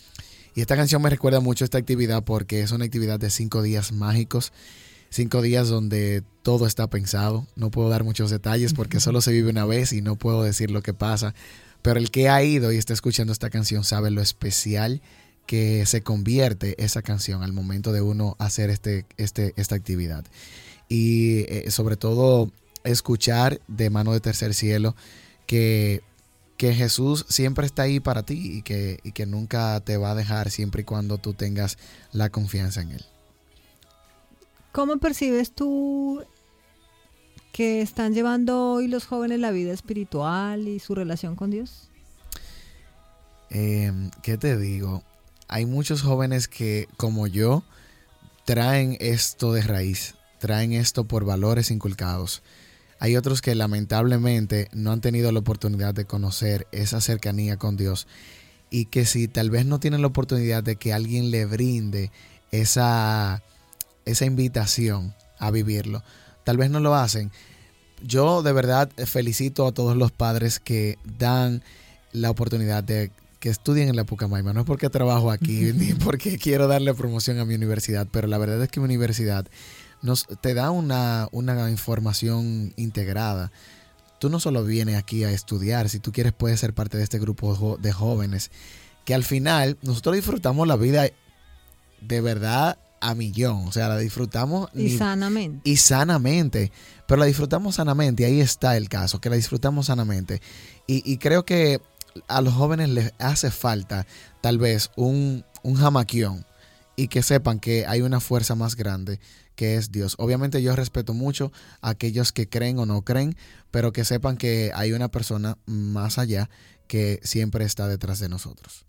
Y esta canción me recuerda mucho esta actividad porque es una actividad de cinco días mágicos, cinco días donde todo está pensado. No puedo dar muchos detalles porque solo se vive una vez y no puedo decir lo que pasa. Pero el que ha ido y está escuchando esta canción sabe lo especial que se convierte esa canción al momento de uno hacer este, este, esta actividad. Y eh, sobre todo escuchar de mano de tercer cielo que que Jesús siempre está ahí para ti y que, y que nunca te va a dejar siempre y cuando tú tengas la confianza en Él. ¿Cómo percibes tú que están llevando hoy los jóvenes la vida espiritual y su relación con Dios? Em, ¿Qué te digo? Hay muchos jóvenes que, como yo, traen esto de raíz, traen esto por valores inculcados. Hay otros que lamentablemente no han tenido la oportunidad de conocer esa cercanía con Dios y que si tal vez no tienen la oportunidad de que alguien le brinde esa, esa invitación a vivirlo, tal vez no lo hacen. Yo de verdad felicito a todos los padres que dan la oportunidad de que estudien en la Pucamaima. No es porque trabajo aquí ni porque quiero darle promoción a mi universidad, pero la verdad es que mi universidad nos, te da una, una información integrada. Tú no solo vienes aquí a estudiar, si tú quieres puedes ser parte de este grupo de jóvenes, que al final nosotros disfrutamos la vida de verdad a millón, o sea, la disfrutamos y sanamente. Y sanamente, pero la disfrutamos sanamente, y ahí está el caso, que la disfrutamos sanamente. Y, y creo que a los jóvenes les hace falta tal vez un, un jamaquión y que sepan que hay una fuerza más grande que es Dios. Obviamente yo respeto mucho a aquellos que creen o no creen, pero que sepan que hay una persona más allá que siempre está detrás de nosotros.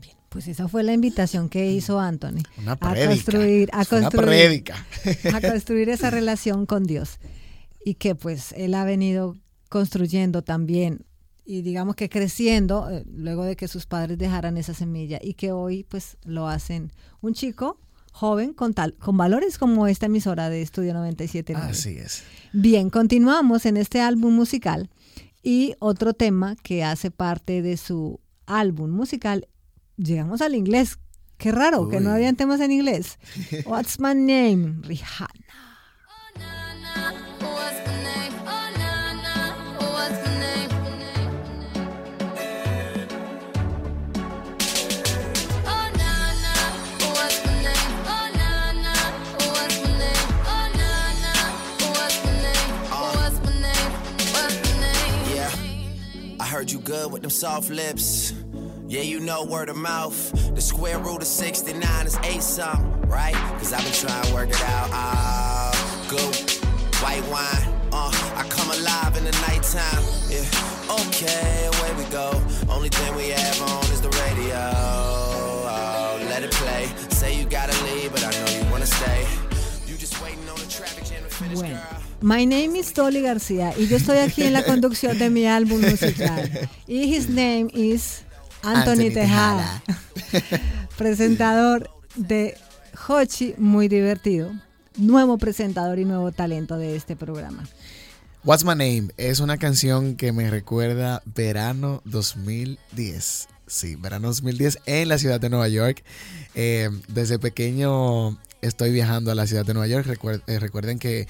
Bien, pues esa fue la invitación que hizo Anthony. Una a construir, a construir, a construir esa relación con Dios. Y que pues él ha venido construyendo también y digamos que creciendo eh, luego de que sus padres dejaran esa semilla y que hoy pues lo hacen un chico joven con tal con valores como esta emisora de Estudio 97. Así es. Bien, continuamos en este álbum musical y otro tema que hace parte de su álbum musical, llegamos al inglés. Qué raro que no habían temas en inglés. What's my name? Rihanna. Heard you good with them soft lips. Yeah, you know word of mouth. The square root of 69 is 8 something, right? Cause I've been trying to work it out. Ah, good. White wine, uh, I come alive in the nighttime. Yeah, okay, away we go. Only thing we have on is the radio. Oh, let it play. Say you gotta leave, but I know you wanna stay. You just waiting on the traffic jam to finish, girl. My name is Dolly García y yo estoy aquí en la conducción de mi álbum musical. Y his name is Anthony, Tejada, presentador de Hochi, muy divertido. Nuevo presentador y nuevo talento de este programa. What's My Name es una canción que me recuerda verano 2010. Sí, verano 2010 en la ciudad de Nueva York. Eh, desde pequeño estoy viajando a la ciudad de Nueva York. Eh, recuerden que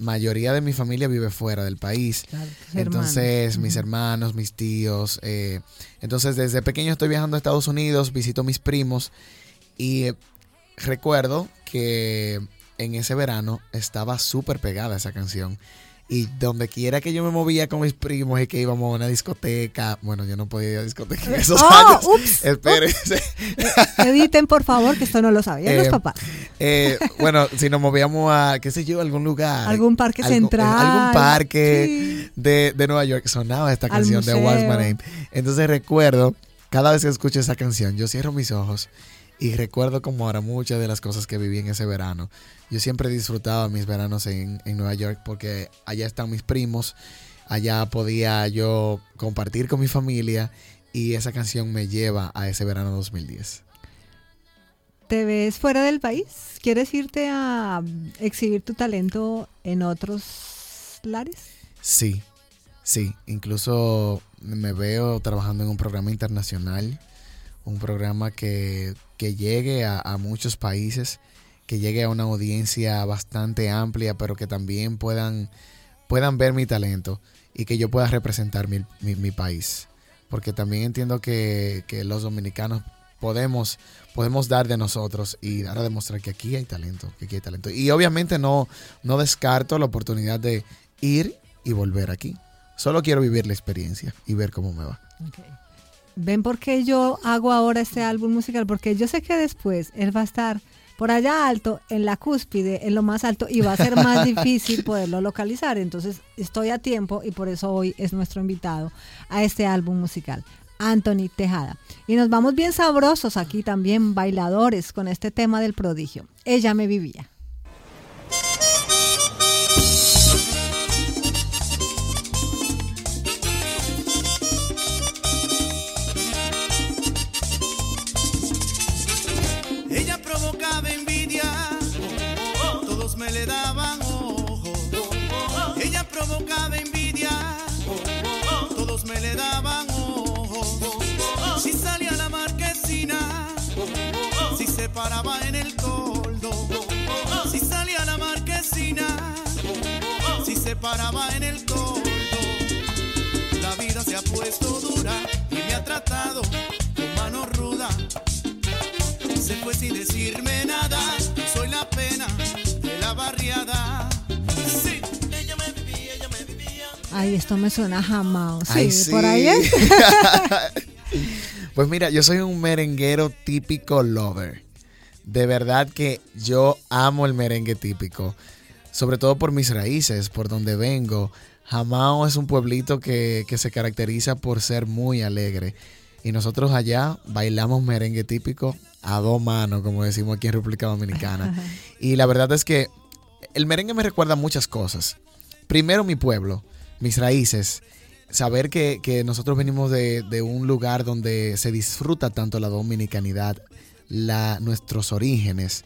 mayoría de mi familia vive fuera del país. entonces, mis hermanos, mis tíos. Eh, entonces, desde pequeño estoy viajando a Estados Unidos, visito a mis primos y eh, recuerdo que en ese verano estaba súper pegada esa canción. Y donde quiera que yo me movía con mis primos y que íbamos a una discoteca, bueno, yo no podía ir a discoteca en esos oh, años. Ups, Espérense. Eh, editen, por favor, que esto no lo sabían los eh, papás. Eh, bueno, si nos movíamos a, qué sé yo, algún lugar. Algún parque central. Algún parque de, de, Nueva York, sonaba esta canción de What's My Name. Entonces recuerdo, cada vez que escucho esa canción, yo cierro mis ojos y recuerdo como ahora muchas de las cosas que viví en ese verano. Yo siempre disfrutaba mis veranos en, en Nueva York porque allá están mis primos, allá podía yo compartir con mi familia y esa canción me lleva a ese verano 2010. ¿Te ves fuera del país? ¿Quieres irte a exhibir tu talento en otros lares? Sí, sí. Incluso me veo trabajando en un programa internacional, un programa que que llegue a, muchos países, que llegue a una audiencia bastante amplia, pero que también puedan, puedan ver mi talento y que yo pueda representar mi, mi, país. Porque también entiendo que, que, los dominicanos podemos, podemos dar de nosotros y dar a demostrar que aquí hay talento, que aquí hay talento. Y obviamente no, no descarto la oportunidad de ir y volver aquí. Solo quiero vivir la experiencia y ver cómo me va. ¿Ven por qué yo hago ahora este álbum musical? Porque yo sé que después él va a estar por allá alto, en la cúspide, en lo más alto, y va a ser más difícil poderlo localizar. Entonces estoy a tiempo y por eso hoy es nuestro invitado a este álbum musical. Anthony Tejada. Y nos vamos bien sabrosos aquí también, bailadores, con este tema del prodigio. Ella me vivía. Paraba en el toldo. Si salía a la marquesina, si se paraba en el toldo. La vida se ha puesto dura y me ha tratado con mano ruda. Se fue sin decirme nada, soy la pena de la barriada. Sí. Ay, esto me suena jamás. Sí, Ay, sí. por ahí es. Pues mira, yo soy un merenguero típico lover. De verdad que yo amo el merengue típico. Sobre todo por mis raíces, por donde vengo. Jamao es un pueblito que, que se caracteriza por ser muy alegre. Y nosotros allá bailamos merengue típico a dos manos, como decimos aquí en República Dominicana. Y la verdad es que el merengue me recuerda muchas cosas. Primero mi pueblo, mis raíces, saber que, que nosotros venimos de, de un lugar donde se disfruta tanto la dominicanidad, la, nuestros orígenes.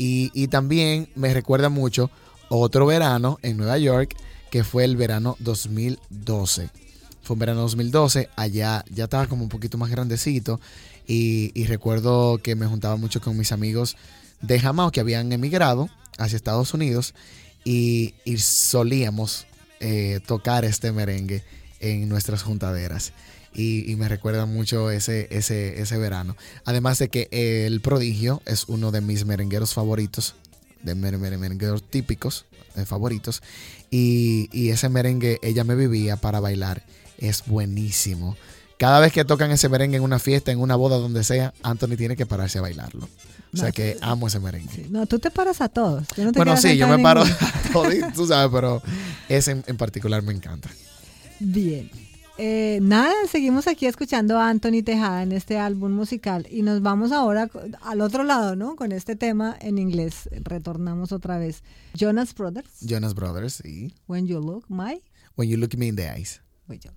Y, también me recuerda mucho otro verano en Nueva York, que fue el verano 2012. Fue un verano 2012, allá ya estaba como un poquito más grandecito y, recuerdo que me juntaba mucho con mis amigos de Jamao que habían emigrado hacia Estados Unidos y, y solíamos eh, tocar este merengue en nuestras juntaderas. Y, y me recuerda mucho ese, ese, ese verano. Además de que el prodigio es uno de mis merengueros favoritos, de mer- mer- merengueros típicos eh, favoritos. Y, y ese merengue, ella me vivía para bailar, es buenísimo. Cada vez que tocan ese merengue en una fiesta, en una boda, donde sea, Anthony tiene que pararse a bailarlo. O sea que amo ese merengue. Sí, No, tú te paras a todos. tú no te Bueno, sí, yo me paro a todo, tú sabes, pero ese en, en particular me encanta. Bien. Eh, nada, seguimos aquí escuchando a Anthony Tejada en este álbum musical y nos vamos ahora al otro lado, ¿no? Con este tema en inglés. Retornamos otra vez. Jonas Brothers, Jonas Brothers y When You Look My... When You Look Me in the Eyes. When You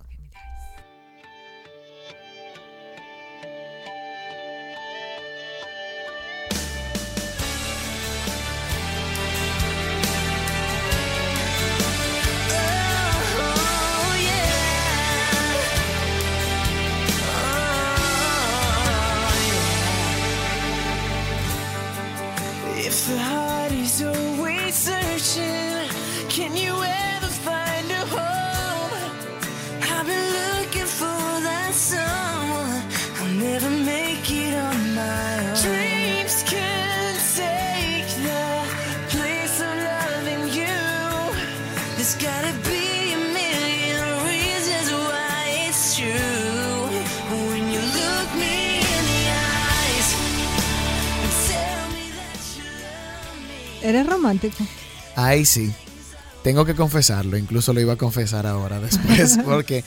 ¿Eres romántico? Ahí sí. Tengo que confesarlo, incluso lo iba a confesar ahora después, porque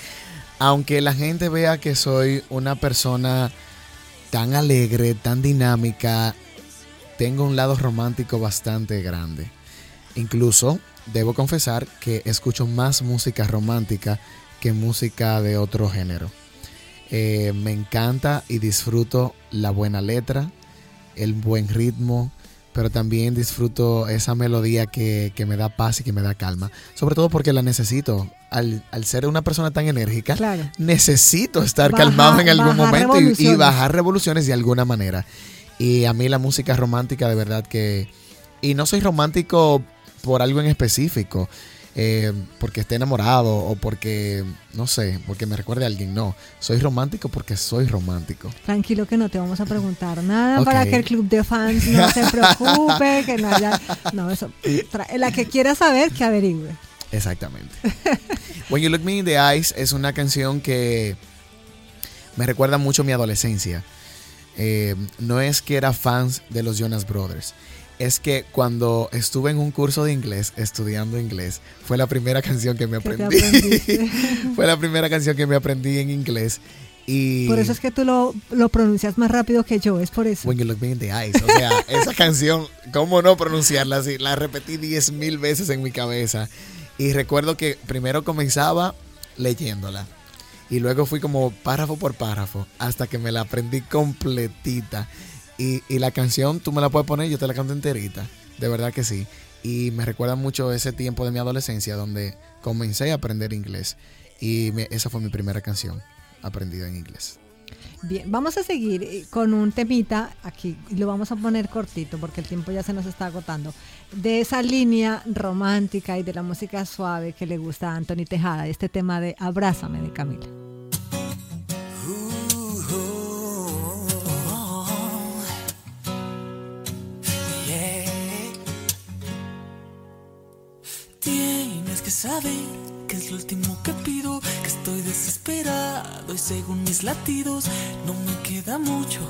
aunque la gente vea que soy una persona tan alegre, tan dinámica, tengo un lado romántico bastante grande. Incluso debo confesar que escucho más música romántica que música de otro género. Eh, me encanta y disfruto la buena letra, el buen ritmo, pero también disfruto esa melodía que, que me da paz y que me da calma. Sobre todo porque la necesito. Al, al ser una persona tan enérgica, Claro. necesito estar calmado en algún momento y- bajar revoluciones de alguna manera. Y a mí la música romántica de verdad que... Y no soy romántico por algo en específico, eh, porque esté enamorado o porque, no sé, porque me recuerde a alguien. No, soy romántico porque soy romántico. Tranquilo que no te vamos a preguntar nada para que el club de fans no se preocupe, que no haya... No, eso. La que quiera saber, que averigüe. Exactamente. When You Look Me in the Eyes es una canción que me recuerda mucho a mi adolescencia. Eh, no es que era fans de los Jonas Brothers. Es que cuando estuve en un curso de inglés, estudiando inglés, fue la primera canción que me ¿Qué te aprendí. fue la primera canción que me aprendí en inglés. Y Por eso es que tú lo, lo pronuncias más rápido que yo, es por eso. When You Look Me in the Eyes. O sea, esa canción, ¿cómo no pronunciarla así? La repetí diez mil veces en mi cabeza. Y recuerdo que primero comenzaba leyéndola. Y luego fui como párrafo por párrafo hasta que me la aprendí completita. Y, la canción tú me la puedes poner, yo te la canto enterita. De verdad que sí. Y me recuerda mucho ese tiempo de mi adolescencia donde comencé a aprender inglés. Y esa fue mi primera canción aprendida en inglés. Bien, vamos a seguir eh, con un temita aquí, lo vamos a poner cortito porque el tiempo ya se nos está agotando, de esa línea romántica y de la música suave que le gusta a Anthony Tejada, este tema de Abrázame de Camila. Que saber que es lo último que pido, que estoy desesperado y según mis latidos no me queda mucho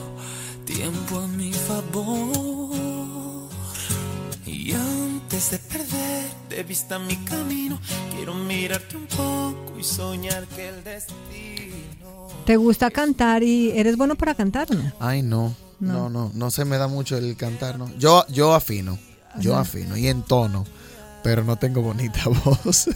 tiempo a mi favor. Y antes de perder de vista mi camino, quiero mirarte un poco y soñar que el destino... ¿Te gusta cantar y eres bueno para cantar no? Ay, no. No. No, no, no, se me da mucho el cantar, ¿no? Yo, yo afino, yo Ajá. afino y entono, pero no tengo bonita voz.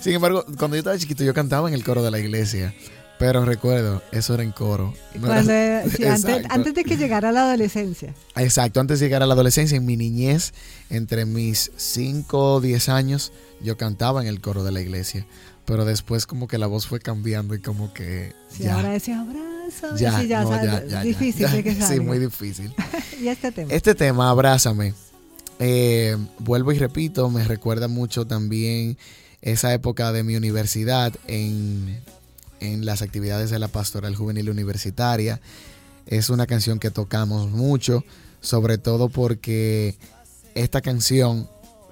Sin embargo, cuando yo estaba chiquito yo cantaba en el coro de la iglesia, pero recuerdo, eso era en coro. no era- Cuando, eh, sí, antes, antes de que llegara la adolescencia. Exacto, antes de llegar a la adolescencia, en mi niñez, entre mis 5 o 10 años, yo cantaba en el coro de la iglesia, pero después como que la voz fue cambiando y como que... Sí, ya, ahora decía abrazo. ya, sí, ya, no, ya, ya, difícil de que Sí, salga. muy difícil. y este tema. Este tema, Abrázame, eh, vuelvo y repito, me recuerda mucho también esa época de mi universidad en, en las actividades de la Pastoral Juvenil Universitaria. Es una canción que tocamos mucho, sobre todo porque esta canción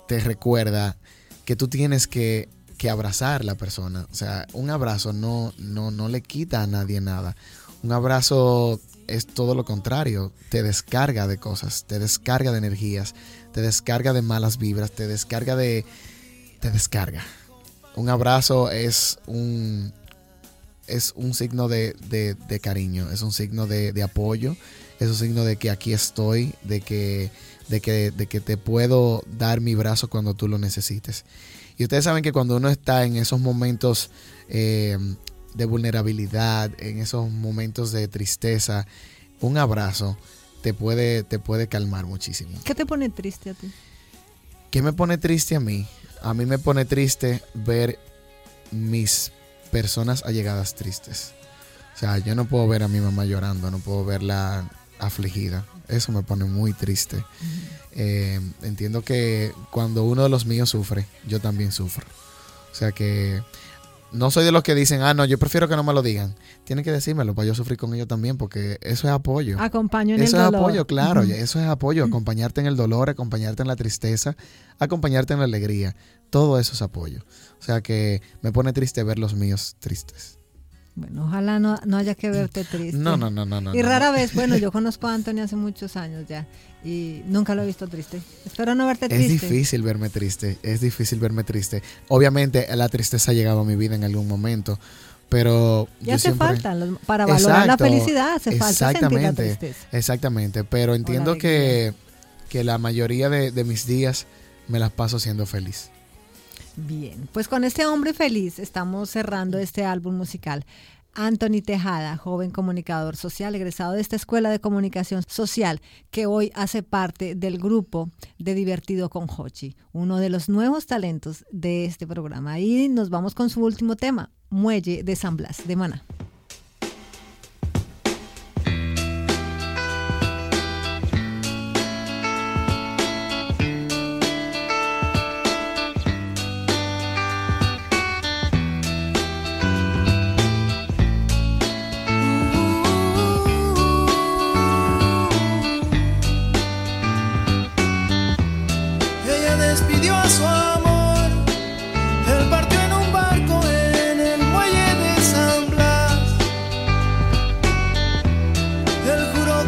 te recuerda que tú tienes que, que abrazar a la persona. O sea, un abrazo no, no, no le quita a nadie nada. Un abrazo es todo lo contrario, te descarga de cosas, te descarga de energías, te descarga de malas vibras, te descarga de... te descarga. Un abrazo es un, es un signo de, de- de cariño, es un signo de, de apoyo, es un signo de que aquí estoy, de que, de, que, de que te puedo dar mi brazo cuando tú lo necesites. Y ustedes saben que cuando uno está en esos momentos eh, de vulnerabilidad, en esos momentos de tristeza, un abrazo te puede, te puede calmar muchísimo. ¿Qué te pone triste a ti? ¿Qué me pone triste a mí? A mí me pone triste ver mis personas allegadas tristes. O sea, yo no puedo ver a mi mamá llorando, no puedo verla afligida. Eso me pone muy triste. Eh, entiendo que cuando uno de los míos sufre, yo también sufro. O sea que no soy de los que dicen, ah, no, yo prefiero que no me lo digan. Tienen que decírmelo para yo sufrir con ellos también, porque eso es apoyo. Acompaño en Eso el es dolor. apoyo, claro, eso es apoyo, acompañarte en el dolor, acompañarte en la tristeza, acompañarte en la alegría, todo eso es apoyo. O sea que me pone triste ver los míos tristes. Bueno, ojalá no, no haya que verte triste. No, no, no, no, no. Y rara no. vez, bueno, yo conozco a Anthony hace muchos años ya y nunca lo he visto triste. Espero no verte Es triste. difícil verme triste, es difícil verme triste. Obviamente la tristeza ha llegado a mi vida en algún momento, pero Ya hace siempre- falta, para valorar la felicidad hace falta sentir la exactamente, tristeza. Exactamente, pero entiendo que, que la mayoría de, de mis días me las paso siendo feliz. Bien, pues con este hombre feliz estamos cerrando este álbum musical. Anthony Tejada, joven comunicador social, egresado de esta Escuela de Comunicación Social, que hoy hace parte del grupo de Divertido con Hochi, uno de los nuevos talentos de este programa. Y nos vamos con su último tema, Muelle de San Blas, de Maná.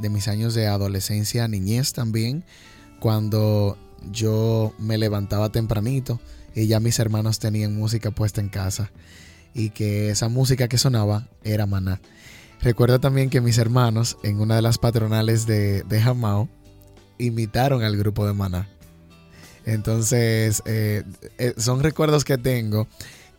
de mis años de adolescencia, niñez también, cuando yo me levantaba tempranito y ya mis hermanos tenían música puesta en casa y que esa música que sonaba era maná. Recuerdo también que mis hermanos en una de las patronales de, de Jamao imitaron al grupo de maná. Entonces, eh, eh, son recuerdos que tengo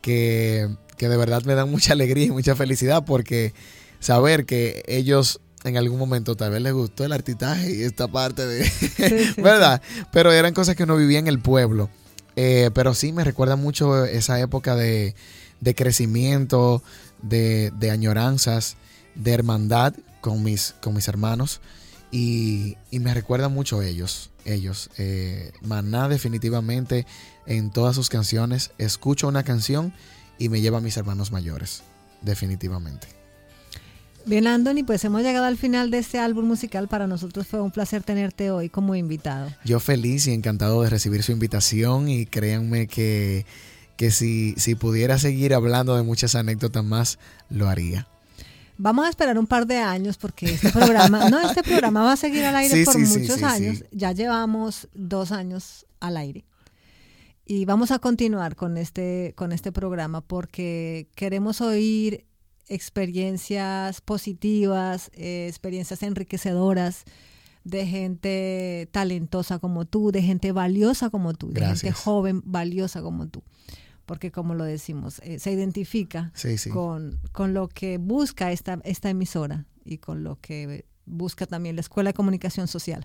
que, que de verdad me dan mucha alegría y mucha felicidad porque saber que ellos en algún momento tal vez les gustó el artitaje y esta parte de... sí, ¿Verdad? Pero eran cosas que uno vivía en el pueblo. Eh, pero sí me recuerda mucho esa época de, de crecimiento, de, de añoranzas, de hermandad con mis, con mis hermanos. Y, y me recuerda mucho ellos. Ellos. Eh, Maná definitivamente en todas sus canciones. Escucho una canción y me lleva a mis hermanos mayores. Definitivamente. Bien, Anthony, pues hemos llegado al final de este álbum musical. Para nosotros fue un placer tenerte hoy como invitado. Yo feliz y encantado de recibir su invitación y créanme que, que si, si pudiera seguir hablando de muchas anécdotas más, lo haría. Vamos a esperar un par de años porque este programa, no, este programa va a seguir al aire Sí, por sí, muchos sí, años. Ya llevamos dos años al aire. Y vamos a continuar con este, con este programa porque queremos oír experiencias positivas, eh, experiencias enriquecedoras de gente talentosa como tú, de gente valiosa como tú, de gente joven valiosa como tú. Porque como lo decimos, eh, se identifica Sí, sí. con, con lo que busca esta, esta emisora y con lo que busca también la Escuela de Comunicación Social.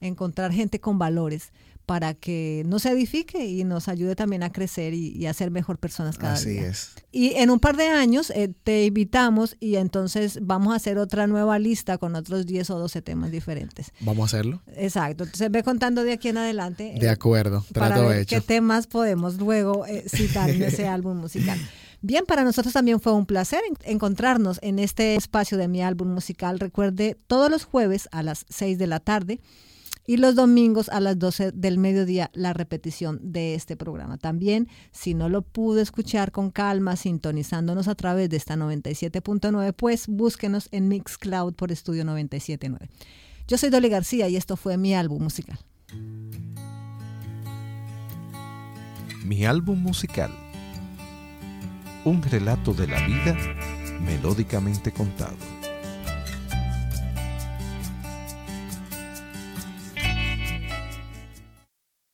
Encontrar gente con valores para que nos edifique y nos ayude también a crecer y, y a ser mejor personas cada Así día. es. Y en un par de años eh, te invitamos y entonces vamos a hacer otra nueva lista con otros 10 o 12 temas diferentes. Vamos a hacerlo. Exacto. Entonces ve contando de aquí en adelante. De eh, acuerdo. para Trato ver hecho. qué temas podemos luego eh, citar en ese álbum musical. Bien, para nosotros también fue un placer en- encontrarnos en este espacio de mi álbum musical. Recuerde, todos los jueves a las 6 de la tarde y los domingos a las 12 del mediodía la repetición de este programa. También, si no lo pudo escuchar con calma, sintonizándonos a través de esta 97.9, pues búsquenos en Mixcloud por Estudio 97.9. Yo soy Dolly García y esto fue mi álbum musical. Mi álbum musical. Un relato de la vida melódicamente contado.